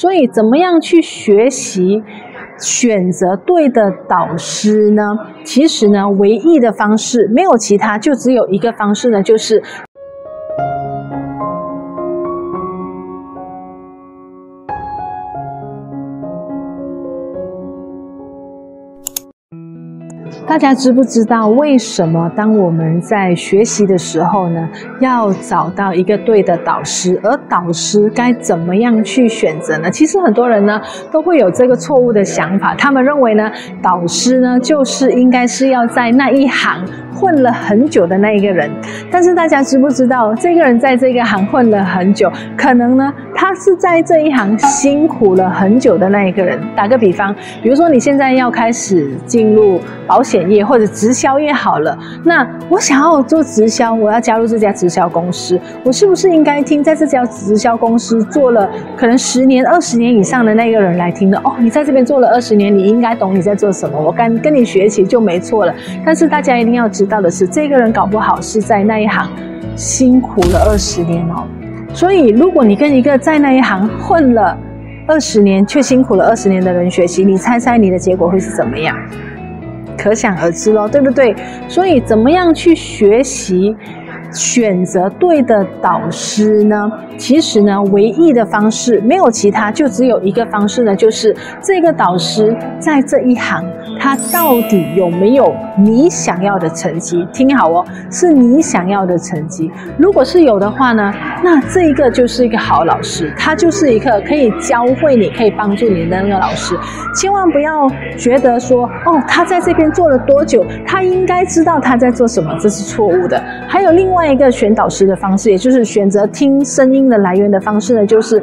所以，怎么样去学习，选择对的导师呢？其实呢，唯一的方式没有其他，就只有一个方式呢，就是。大家知不知道为什么当我们在学习的时候呢，要找到一个对的导师？而导师该怎么样去选择呢？其实很多人呢都会有这个错误的想法，他们认为呢，导师呢就是应该是要在那一行混了很久的那一个人。但是大家知不知道，这个人在这个行混了很久，可能呢他是在这一行辛苦了很久的那一个人。打个比方，比如说你现在要开始进入保险业或者直销业好了，那我想要做直销，我要加入这家直销公司，我是不是应该听在这家直销公司做了可能十年、二十年以上的那个人来听的？哦，你在这边做了二十年，你应该懂你在做什么，我跟跟你学习就没错了。但是大家一定要知到的是，这个人搞不好是在那一行辛苦了二十年哦。所以，如果你跟一个在那一行混了二十年却辛苦了二十年的人学习，你猜猜你的结果会是怎么样？可想而知咯，对不对？所以怎么样去学习，选择对的导师呢？其实呢，唯一的方式没有其他，就只有一个方式呢，就是这个导师在这一行，他到底有没有你想要的成绩？听好哦，是你想要的成绩。如果是有的话呢，那这一个就是一个好老师，他就是一个可以教会你、可以帮助你的那个老师。千万不要觉得说，哦，他在这边做了多久，他应该知道他在做什么，这是错误的。还有另外一个选导师的方式，也就是选择听声音的来源的方式呢，就是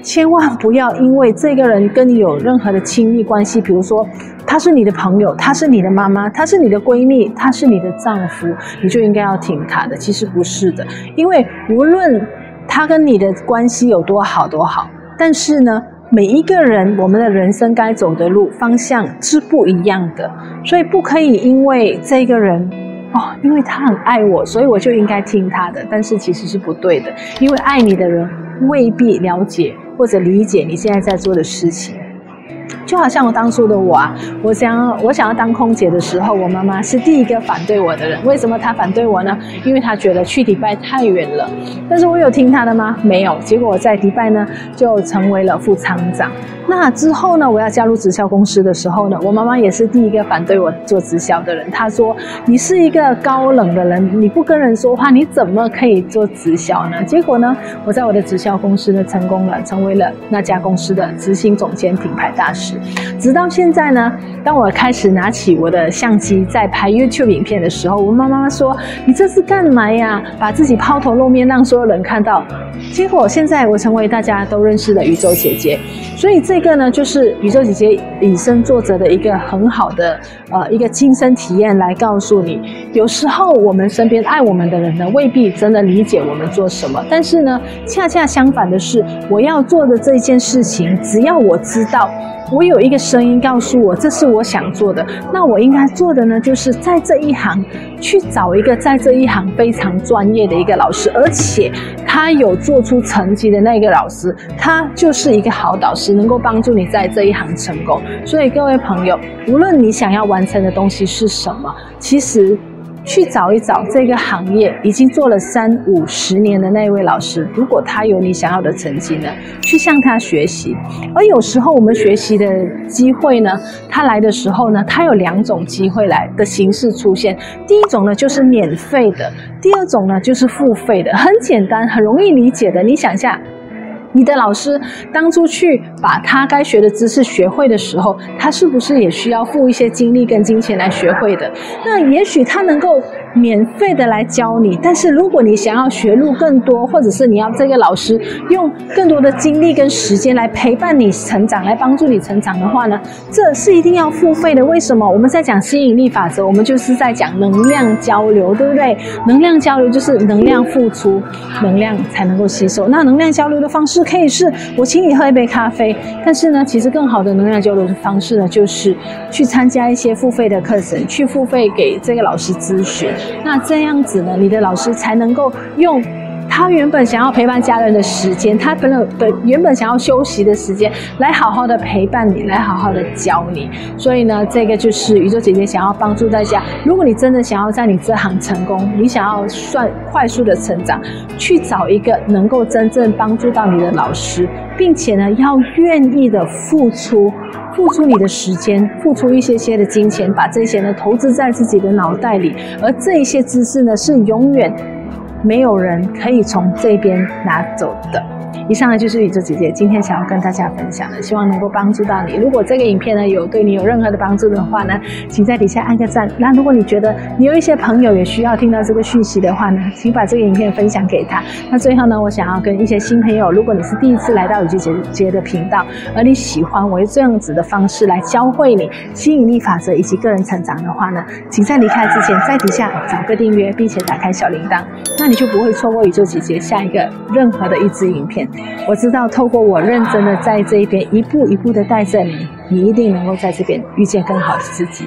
千万不要因为这个人跟你有任何的亲密关系，比如说他是你的朋友，他是你的妈妈，他是你的闺蜜，他是你的丈夫，你就应该要听他的。其实不是的，因为无论他跟你的关系有多好多好，但是呢，每一个人我们的人生该走的路方向是不一样的，所以不可以因为这个人。哦，因为他很爱我，所以我就应该听他的。但是其实是不对的，因为爱你的人未必了解或者理解你现在在做的事情。就好像我当初的我啊，我想要我想要当空姐的时候，我妈妈是第一个反对我的人。为什么她反对我呢？因为她觉得去迪拜太远了。但是我有听她的吗？没有。结果我在迪拜呢，就成为了副厂长。那之后呢，我要加入直销公司的时候呢，我妈妈也是第一个反对我做直销的人。她说：“你是一个高冷的人，你不跟人说话，你怎么可以做直销呢？”结果呢，我在我的直销公司呢成功了，成为了那家公司的执行总监、品牌大使。直到现在呢，当我开始拿起我的相机在拍 YouTube 影片的时候，我妈妈说：“你这是干嘛呀？把自己抛头露面，让所有人看到。”结果现在我成为大家都认识的宇宙姐姐，所以这个呢，就是宇宙姐姐以身作则的一个很好的呃一个亲身体验，来告诉你，有时候我们身边爱我们的人呢，未必真的理解我们做什么，但是呢，恰恰相反的是，我要做的这件事情，只要我知道。我有一个声音告诉我，这是我想做的。那我应该做的呢，就是在这一行去找一个在这一行非常专业的一个老师，而且他有做出成绩的那个老师，他就是一个好导师，能够帮助你在这一行成功。所以各位朋友，无论你想要完成的东西是什么，其实。去找一找这个行业已经做了三五十年的那位老师，如果他有你想要的成绩呢，去向他学习。而有时候我们学习的机会呢，他来的时候呢，他有两种机会来的形式出现。第一种呢就是免费的，第二种呢就是付费的。很简单，很容易理解的。你想一下。你的老师当初去把他该学的知识学会的时候，他是不是也需要付一些精力跟金钱来学会的？那也许他能够免费的来教你，但是如果你想要学入更多，或者是你要这个老师用更多的精力跟时间来陪伴你成长，来帮助你成长的话呢，这是一定要付费的。为什么？我们在讲吸引力法则，我们就是在讲能量交流，对不对？能量交流就是能量付出，能量才能够吸收。那能量交流的方式。可以是我请你喝一杯咖啡，但是呢，其实更好的能量交流的方式呢，就是去参加一些付费的课程，去付费给这个老师咨询。那这样子呢，你的老师才能够用他原本想要陪伴家人的时间，他本来本原本想要休息的时间，来好好的陪伴你，来好好的教你。所以呢，这个就是宇宙姐姐想要帮助大家。如果你真的想要在你这行成功，你想要算快速的成长，去找一个能够真正帮助到你的老师，并且呢，要愿意的付出，付出你的时间，付出一些些的金钱，把这些呢投资在自己的脑袋里，而这一些知识呢，是永远。没有人可以从这边拿走的。以上呢就是宇宙姐姐今天想要跟大家分享的，希望能够帮助到你。如果这个影片呢有对你有任何的帮助的话呢，请在底下按个赞。那如果你觉得你有一些朋友也需要听到这个讯息的话呢，请把这个影片分享给他。那最后呢，我想要跟一些新朋友，如果你是第一次来到宇宙姐姐的频道，而你喜欢我用这样子的方式来教会你吸引力法则以及个人成长的话呢，请在离开之前在底下找个订阅，并且打开小铃铛，那你就不会错过宇宙姐姐下一个任何的一支影片。我知道，透过我认真的在这一边一步一步的带着你，你一定能够在这边遇见更好的自己。